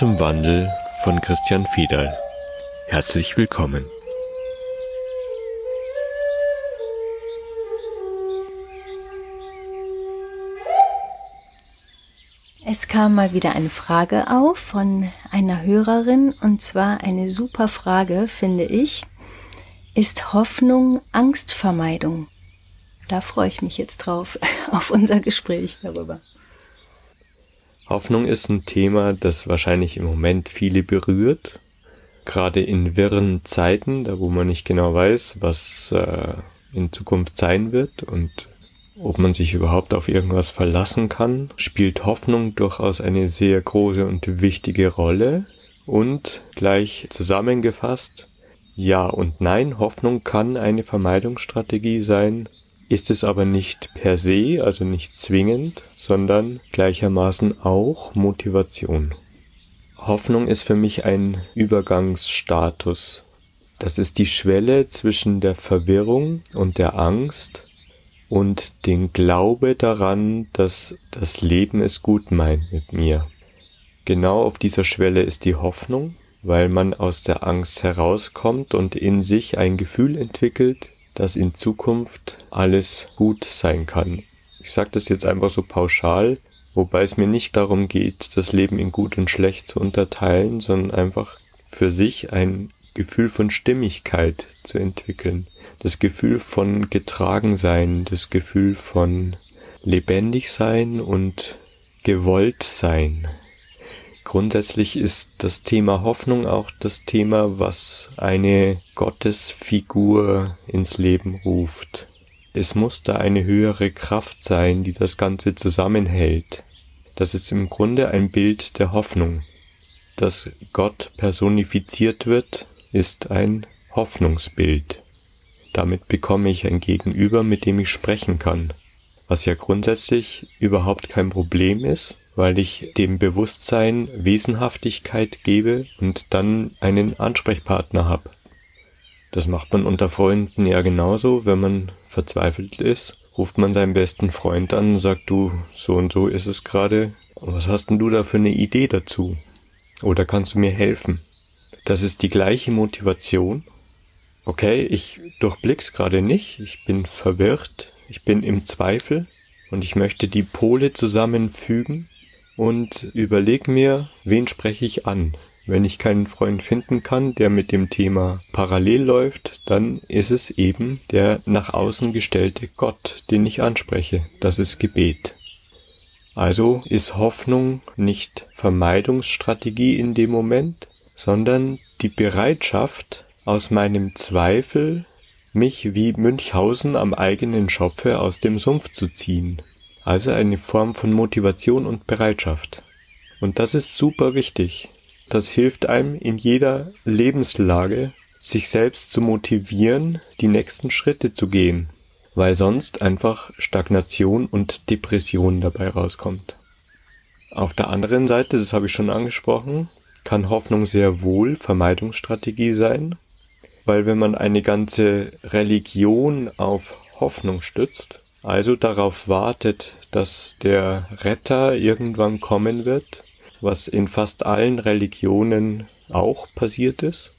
Zum Wandel von Christian Fiedal. Herzlich willkommen. Es kam mal wieder eine Frage auf von einer Hörerin und zwar eine super Frage, finde ich. Ist Hoffnung Angstvermeidung? Da freue ich mich jetzt drauf, auf unser Gespräch darüber. Hoffnung ist ein Thema, das wahrscheinlich im Moment viele berührt. Gerade in wirren Zeiten, da wo man nicht genau weiß, was äh, in Zukunft sein wird und ob man sich überhaupt auf irgendwas verlassen kann, spielt Hoffnung durchaus eine sehr große und wichtige Rolle. Und gleich zusammengefasst, ja und nein, Hoffnung kann eine Vermeidungsstrategie sein, ist es aber nicht per se, also nicht zwingend, sondern gleichermaßen auch Motivation. Hoffnung ist für mich ein Übergangsstatus. Das ist die Schwelle zwischen der Verwirrung und der Angst und den Glaube daran, dass das Leben es gut meint mit mir. Genau auf dieser Schwelle ist die Hoffnung, weil man aus der Angst herauskommt und in sich ein Gefühl entwickelt, dass in Zukunft alles gut sein kann. Ich sage das jetzt einfach so pauschal, wobei es mir nicht darum geht, das Leben in gut und schlecht zu unterteilen, sondern einfach für sich ein Gefühl von Stimmigkeit zu entwickeln, das Gefühl von getragen sein, das Gefühl von lebendig sein und gewollt sein. Grundsätzlich ist das Thema Hoffnung auch das Thema, was eine Gottesfigur ins Leben ruft. Es muss da eine höhere Kraft sein, die das Ganze zusammenhält. Das ist im Grunde ein Bild der Hoffnung. Dass Gott personifiziert wird, ist ein Hoffnungsbild. Damit bekomme ich ein Gegenüber, mit dem ich sprechen kann, was ja grundsätzlich überhaupt kein Problem ist, weil ich dem Bewusstsein Wesenhaftigkeit gebe und dann einen Ansprechpartner habe. Das macht man unter Freunden ja genauso, wenn man verzweifelt ist, ruft man seinen besten Freund an und sagt du, so und so ist es gerade, was hast denn du da für eine Idee dazu? Oder kannst du mir helfen? Das ist die gleiche Motivation. Okay, ich durchblick's gerade nicht, ich bin verwirrt, ich bin im Zweifel und ich möchte die Pole zusammenfügen und überleg mir, wen spreche ich an. Wenn ich keinen Freund finden kann, der mit dem Thema parallel läuft, dann ist es eben der nach außen gestellte Gott, den ich anspreche. Das ist Gebet. Also ist Hoffnung nicht Vermeidungsstrategie in dem Moment, sondern die Bereitschaft, aus meinem Zweifel mich wie Münchhausen am eigenen Schopfe aus dem Sumpf zu ziehen also eine Form von Motivation und Bereitschaft. Und das ist super wichtig. Das hilft einem in jeder Lebenslage, sich selbst zu motivieren, die nächsten Schritte zu gehen, weil sonst einfach Stagnation und Depression dabei rauskommt. Auf der anderen Seite, das habe ich schon angesprochen, kann Hoffnung sehr wohl Vermeidungsstrategie sein, weil wenn man eine ganze Religion auf Hoffnung stützt, also darauf wartet, dass der Retter irgendwann kommen wird, was in fast allen Religionen auch passiert ist.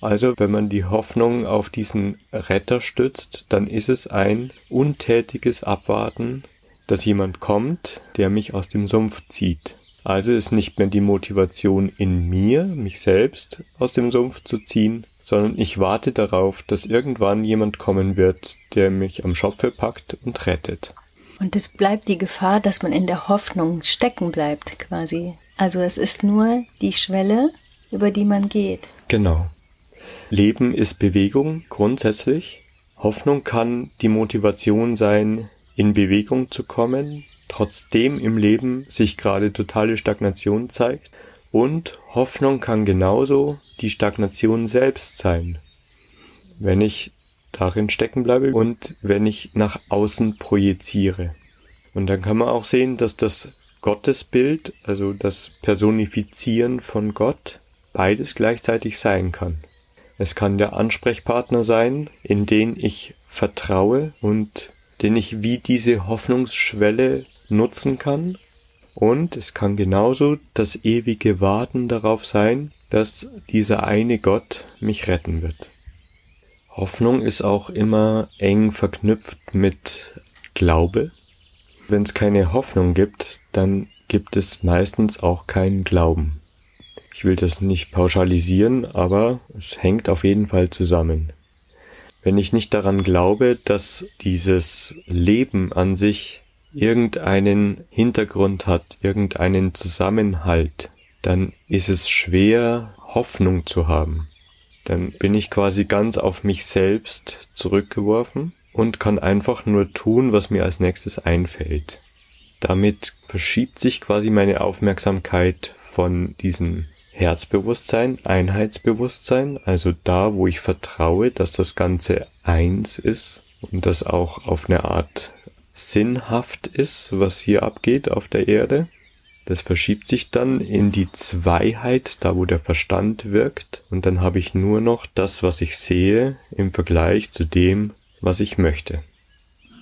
Also wenn man die Hoffnung auf diesen Retter stützt, dann ist es ein untätiges Abwarten, dass jemand kommt, der mich aus dem Sumpf zieht. Also ist nicht mehr die Motivation in mir, mich selbst aus dem Sumpf zu ziehen, sondern ich warte darauf, dass irgendwann jemand kommen wird, der mich am Schopfe packt und rettet. Und es bleibt die Gefahr, dass man in der Hoffnung stecken bleibt, quasi. Also es ist nur die Schwelle, über die man geht. Genau. Leben ist Bewegung grundsätzlich. Hoffnung kann die Motivation sein, in Bewegung zu kommen, trotzdem im Leben sich gerade totale Stagnation zeigt. Und Hoffnung kann genauso die Stagnation selbst sein, wenn ich darin stecken bleibe und wenn ich nach außen projiziere. Und dann kann man auch sehen, dass das Gottesbild, also das Personifizieren von Gott, beides gleichzeitig sein kann. Es kann der Ansprechpartner sein, in den ich vertraue und den ich wie diese Hoffnungsschwelle nutzen kann, Und es kann genauso das ewige Warten darauf sein, dass dieser eine Gott mich retten wird. Hoffnung ist auch immer eng verknüpft mit Glaube. Wenn es keine Hoffnung gibt, dann gibt es meistens auch keinen Glauben. Ich will das nicht pauschalisieren, aber es hängt auf jeden Fall zusammen. Wenn ich nicht daran glaube, dass dieses Leben an sich irgendeinen Hintergrund hat, irgendeinen Zusammenhalt, dann ist es schwer, Hoffnung zu haben. Dann bin ich quasi ganz auf mich selbst zurückgeworfen und kann einfach nur tun, was mir als nächstes einfällt. Damit verschiebt sich quasi meine Aufmerksamkeit von diesem Herzbewusstsein, Einheitsbewusstsein, also da, wo ich vertraue, dass das Ganze eins ist und das auch auf eine Art sinnhaft ist, was hier abgeht auf der Erde. Das verschiebt sich dann in die Zweiheit, da wo der Verstand wirkt, und dann habe ich nur noch das, was ich sehe, im Vergleich zu dem, was ich möchte.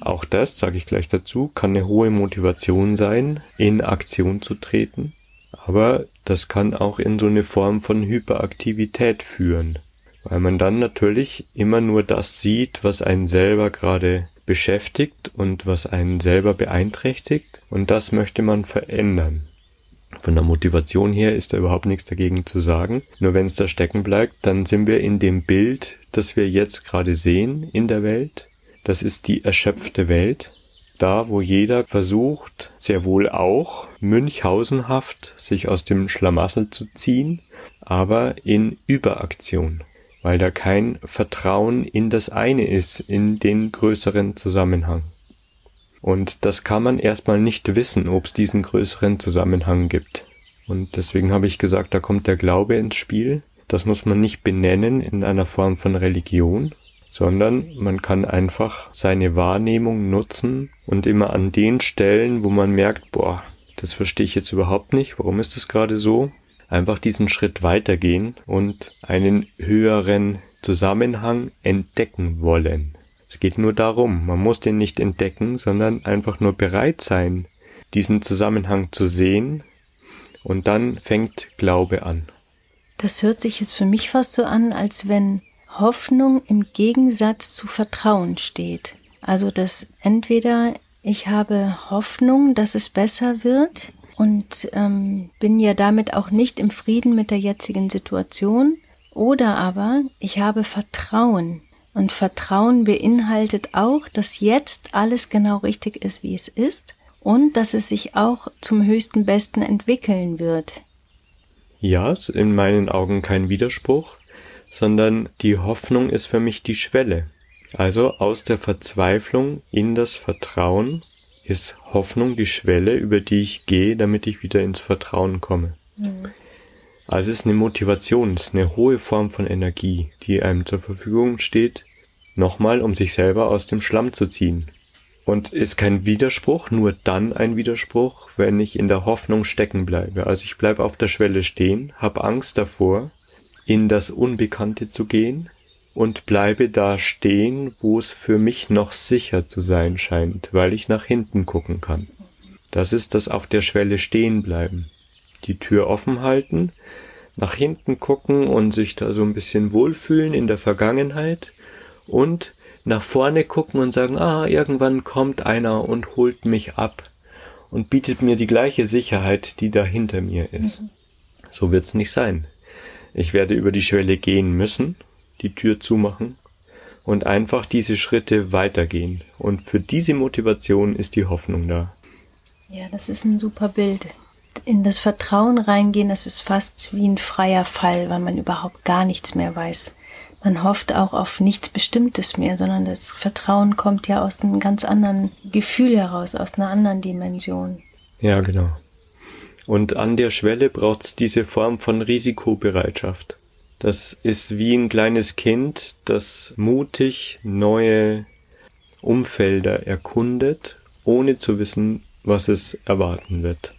Auch das, sage ich gleich dazu, kann eine hohe Motivation sein, in Aktion zu treten, aber das kann auch in so eine Form von Hyperaktivität führen, weil man dann natürlich immer nur das sieht, was einen selber gerade beschäftigt und was einen selber beeinträchtigt und das möchte man verändern. Von der Motivation her ist da überhaupt nichts dagegen zu sagen. Nur wenn es da stecken bleibt, dann sind wir in dem Bild, das wir jetzt gerade sehen in der Welt. Das ist die erschöpfte Welt. Da, wo jeder versucht, sehr wohl auch münchhausenhaft sich aus dem Schlamassel zu ziehen, aber in Überaktion weil da kein Vertrauen in das eine ist, in den größeren Zusammenhang. Und das kann man erstmal nicht wissen, ob es diesen größeren Zusammenhang gibt. Und deswegen habe ich gesagt, da kommt der Glaube ins Spiel. Das muss man nicht benennen in einer Form von Religion, sondern man kann einfach seine Wahrnehmung nutzen und immer an den Stellen, wo man merkt, boah, das verstehe ich jetzt überhaupt nicht, warum ist das gerade so, einfach diesen Schritt weitergehen und einen höheren Zusammenhang entdecken wollen. Es geht nur darum, man muss den nicht entdecken, sondern einfach nur bereit sein, diesen Zusammenhang zu sehen und dann fängt Glaube an. Das hört sich jetzt für mich fast so an, als wenn Hoffnung im Gegensatz zu Vertrauen steht. Also dass entweder ich habe Hoffnung, dass es besser wird, und ähm, bin ja damit auch nicht im Frieden mit der jetzigen Situation. Oder aber ich habe Vertrauen. Und Vertrauen beinhaltet auch, dass jetzt alles genau richtig ist, wie es ist und dass es sich auch zum höchsten Besten entwickeln wird. Ja, ist in meinen Augen kein Widerspruch, sondern die Hoffnung ist für mich die Schwelle. Also aus der Verzweiflung in das Vertrauen ist Hoffnung die Schwelle, über die ich gehe, damit ich wieder ins Vertrauen komme. Mhm. Also es ist eine Motivation, es ist eine hohe Form von Energie, die einem zur Verfügung steht, nochmal, um sich selber aus dem Schlamm zu ziehen. Und ist kein Widerspruch, nur dann ein Widerspruch, wenn ich in der Hoffnung stecken bleibe. Also ich bleibe auf der Schwelle stehen, habe Angst davor, in das Unbekannte zu gehen, und bleibe da stehen, wo es für mich noch sicher zu sein scheint, weil ich nach hinten gucken kann. Das ist das auf der Schwelle stehen bleiben. Die Tür offen halten, nach hinten gucken und sich da so ein bisschen wohlfühlen in der Vergangenheit und nach vorne gucken und sagen, ah, irgendwann kommt einer und holt mich ab und bietet mir die gleiche Sicherheit, die da hinter mir ist. Mhm. So wird's nicht sein. Ich werde über die Schwelle gehen müssen die Tür zumachen und einfach diese Schritte weitergehen. Und für diese Motivation ist die Hoffnung da. Ja, das ist ein super Bild. In das Vertrauen reingehen, das ist fast wie ein freier Fall, weil man überhaupt gar nichts mehr weiß. Man hofft auch auf nichts Bestimmtes mehr, sondern das Vertrauen kommt ja aus einem ganz anderen Gefühl heraus, aus einer anderen Dimension. Ja, genau. Und an der Schwelle braucht es diese Form von Risikobereitschaft. Das ist wie ein kleines Kind, das mutig neue Umfelder erkundet, ohne zu wissen, was es erwarten wird.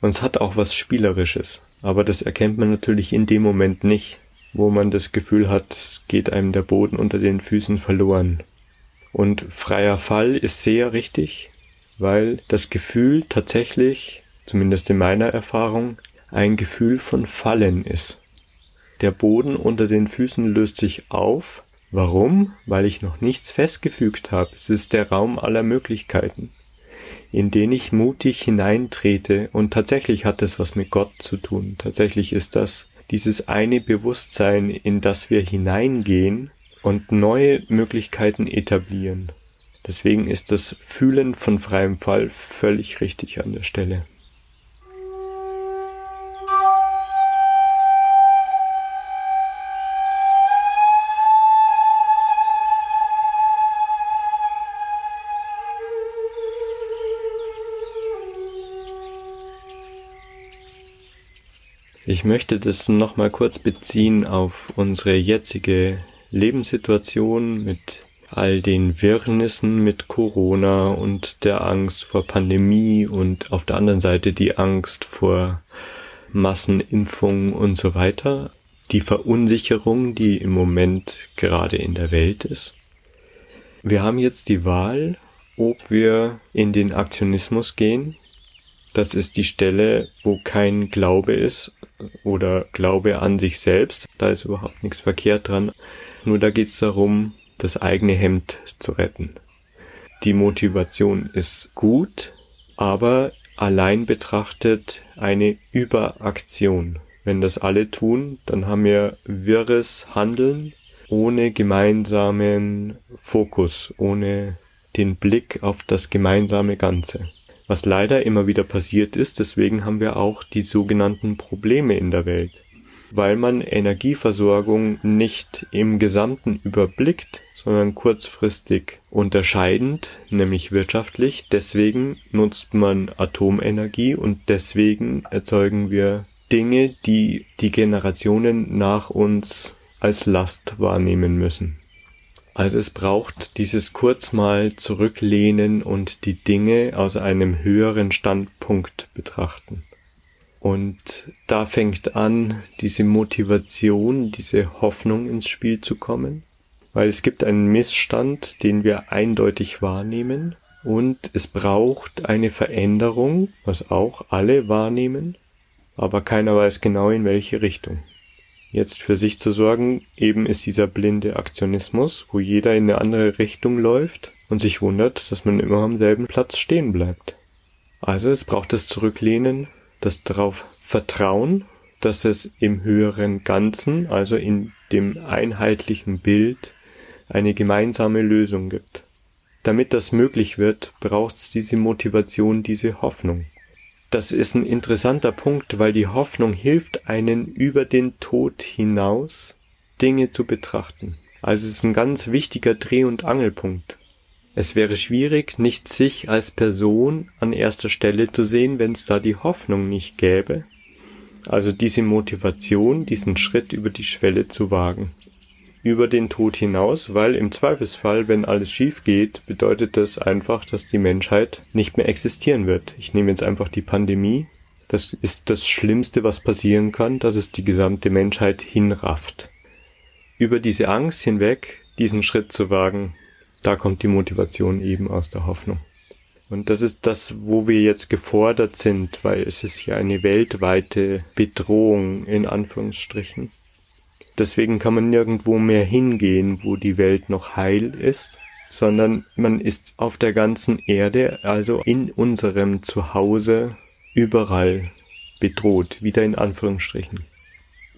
Und es hat auch was Spielerisches, aber das erkennt man natürlich in dem Moment nicht, wo man das Gefühl hat, es geht einem der Boden unter den Füßen verloren. Und freier Fall ist sehr richtig, weil das Gefühl tatsächlich zumindest in meiner Erfahrung, ein Gefühl von Fallen ist. Der Boden unter den Füßen löst sich auf. Warum? Weil ich noch nichts festgefügt habe. Es ist der Raum aller Möglichkeiten, in den ich mutig hineintrete. Und tatsächlich hat es was mit Gott zu tun. Tatsächlich ist das dieses eine Bewusstsein, in das wir hineingehen und neue Möglichkeiten etablieren. Deswegen ist das Fühlen von freiem Fall völlig richtig an der Stelle. Ich möchte das nochmal kurz beziehen auf unsere jetzige Lebenssituation mit all den Wirrnissen mit Corona und der Angst vor Pandemie und auf der anderen Seite die Angst vor Massenimpfungen und so weiter, die Verunsicherung, die im Moment gerade in der Welt ist. Wir haben jetzt die Wahl, ob wir in den Aktionismus gehen. Das ist die Stelle, wo kein Glaube ist oder Glaube an sich selbst. Da ist überhaupt nichts verkehrt dran. Nur da geht es darum, das eigene Hemd zu retten. Die Motivation ist gut, aber allein betrachtet eine Überaktion. Wenn das alle tun, dann haben wir wirres Handeln ohne gemeinsamen Fokus, ohne den Blick auf das gemeinsame Ganze. Was leider immer wieder passiert ist, deswegen haben wir auch die sogenannten Probleme in der Welt weil man Energieversorgung nicht im Gesamten überblickt, sondern kurzfristig unterscheidend, nämlich wirtschaftlich. Deswegen nutzt man Atomenergie und deswegen erzeugen wir Dinge, die die Generationen nach uns als Last wahrnehmen müssen. Also es braucht dieses kurz mal zurücklehnen und die Dinge aus einem höheren Standpunkt betrachten. Und da fängt an, diese Motivation, diese Hoffnung ins Spiel zu kommen, weil es gibt einen Missstand, den wir eindeutig wahrnehmen und es braucht eine Veränderung, was auch alle wahrnehmen, aber keiner weiß genau in welche Richtung. Jetzt für sich zu sorgen, eben ist dieser blinde Aktionismus, wo jeder in eine andere Richtung läuft und sich wundert, dass man immer am selben Platz stehen bleibt. Also es braucht das Zurücklehnen, das darauf vertrauen, dass es im höheren Ganzen, also in dem einheitlichen Bild, eine gemeinsame Lösung gibt. Damit das möglich wird, braucht es diese Motivation, diese Hoffnung. Das ist ein interessanter Punkt, weil die Hoffnung hilft einen über den Tod hinaus Dinge zu betrachten. Also es ist ein ganz wichtiger Dreh- und Angelpunkt. Es wäre schwierig, nicht sich als Person an erster Stelle zu sehen, wenn es da die Hoffnung nicht gäbe. Also diese Motivation, diesen Schritt über die Schwelle zu wagen. Über den Tod hinaus, weil im Zweifelsfall, wenn alles schief geht, bedeutet das einfach, dass die Menschheit nicht mehr existieren wird. Ich nehme jetzt einfach die Pandemie. Das ist das Schlimmste, was passieren kann, dass es die gesamte Menschheit hinrafft. Über diese Angst hinweg, diesen Schritt zu wagen, da kommt die Motivation eben aus der Hoffnung. Und das ist das, wo wir jetzt gefordert sind, weil es ist ja eine weltweite Bedrohung in Anführungsstrichen. Deswegen kann man nirgendwo mehr hingehen, wo die Welt noch heil ist, sondern man ist auf der ganzen Erde, also in unserem Zuhause, überall bedroht, wieder in Anführungsstrichen.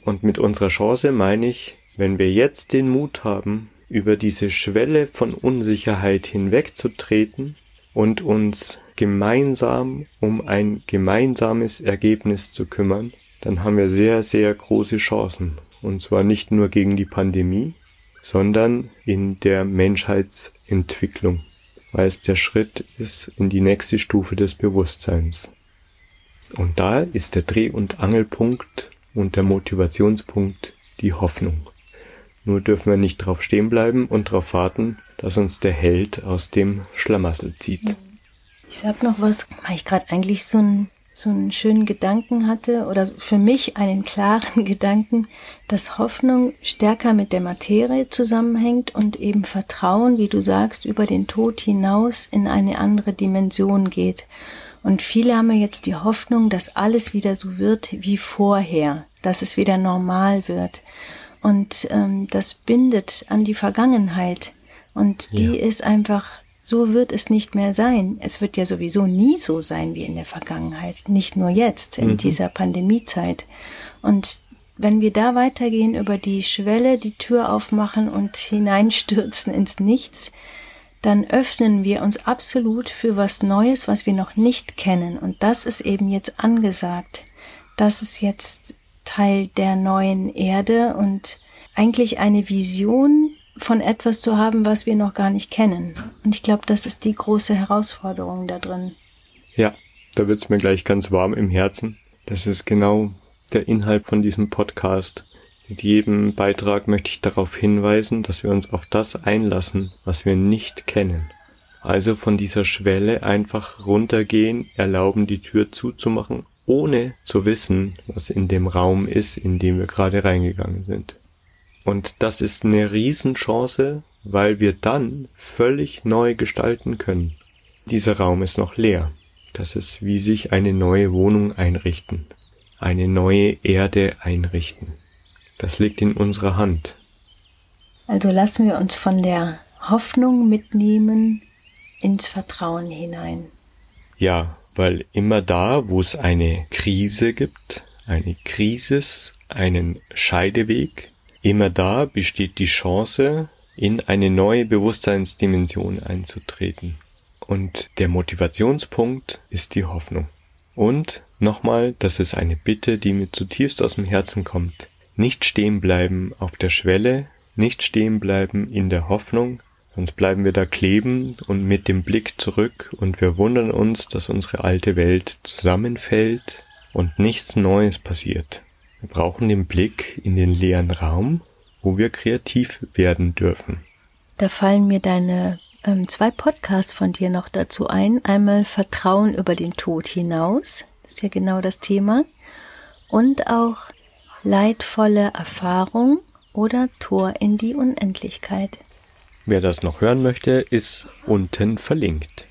Und mit unserer Chance meine ich, wenn wir jetzt den Mut haben, über diese Schwelle von Unsicherheit hinwegzutreten und uns gemeinsam um ein gemeinsames Ergebnis zu kümmern, dann haben wir sehr, sehr große Chancen. Und zwar nicht nur gegen die Pandemie, sondern in der Menschheitsentwicklung, weil es der Schritt ist in die nächste Stufe des Bewusstseins. Und da ist der Dreh- und Angelpunkt und der Motivationspunkt die Hoffnung. Nur dürfen wir nicht drauf stehen bleiben und darauf warten, dass uns der Held aus dem Schlamassel zieht. Ich sag noch was, weil ich gerade eigentlich so einen, so einen schönen Gedanken hatte oder für mich einen klaren Gedanken, dass Hoffnung stärker mit der Materie zusammenhängt und eben Vertrauen, wie du sagst, über den Tod hinaus in eine andere Dimension geht. Und viele haben ja jetzt die Hoffnung, dass alles wieder so wird wie vorher, dass es wieder normal wird. Und ähm, das bindet an die Vergangenheit. Und die ja. ist einfach, so wird es nicht mehr sein. Es wird ja sowieso nie so sein wie in der Vergangenheit. Nicht nur jetzt, in mhm. dieser Pandemiezeit. Und wenn wir da weitergehen, über die Schwelle die Tür aufmachen und hineinstürzen ins Nichts, dann öffnen wir uns absolut für was Neues, was wir noch nicht kennen. Und das ist eben jetzt angesagt. Das ist jetzt Teil der neuen Erde und eigentlich eine Vision von etwas zu haben, was wir noch gar nicht kennen. Und ich glaube, das ist die große Herausforderung da drin. Ja, da wird's mir gleich ganz warm im Herzen. Das ist genau der Inhalt von diesem Podcast. Mit jedem Beitrag möchte ich darauf hinweisen, dass wir uns auf das einlassen, was wir nicht kennen. Also von dieser Schwelle einfach runtergehen, erlauben, die Tür zuzumachen, ohne zu wissen, was in dem Raum ist, in dem wir gerade reingegangen sind. Und das ist eine Riesenchance, weil wir dann völlig neu gestalten können. Dieser Raum ist noch leer. Das ist wie sich eine neue Wohnung einrichten, eine neue Erde einrichten. Das liegt in unserer Hand. Also lassen wir uns von der Hoffnung mitnehmen ins Vertrauen hinein. Ja, weil immer da, wo es eine Krise gibt, eine Krisis, einen Scheideweg, immer da besteht die Chance, in eine neue Bewusstseinsdimension einzutreten. Und der Motivationspunkt ist die Hoffnung. Und nochmal, das ist eine Bitte, die mir zutiefst aus dem Herzen kommt. Nicht stehen bleiben auf der Schwelle, nicht stehen bleiben in der Hoffnung, sonst bleiben wir da kleben und mit dem Blick zurück und wir wundern uns, dass unsere alte Welt zusammenfällt und nichts Neues passiert. Wir brauchen den Blick in den leeren Raum, wo wir kreativ werden dürfen. Da fallen mir deine ähm, zwei Podcasts von dir noch dazu ein. Einmal Vertrauen über den Tod hinaus, das ist ja genau das Thema. Und auch leidvolle Erfahrung oder Tor in die Unendlichkeit. Wer das noch hören möchte, ist unten verlinkt.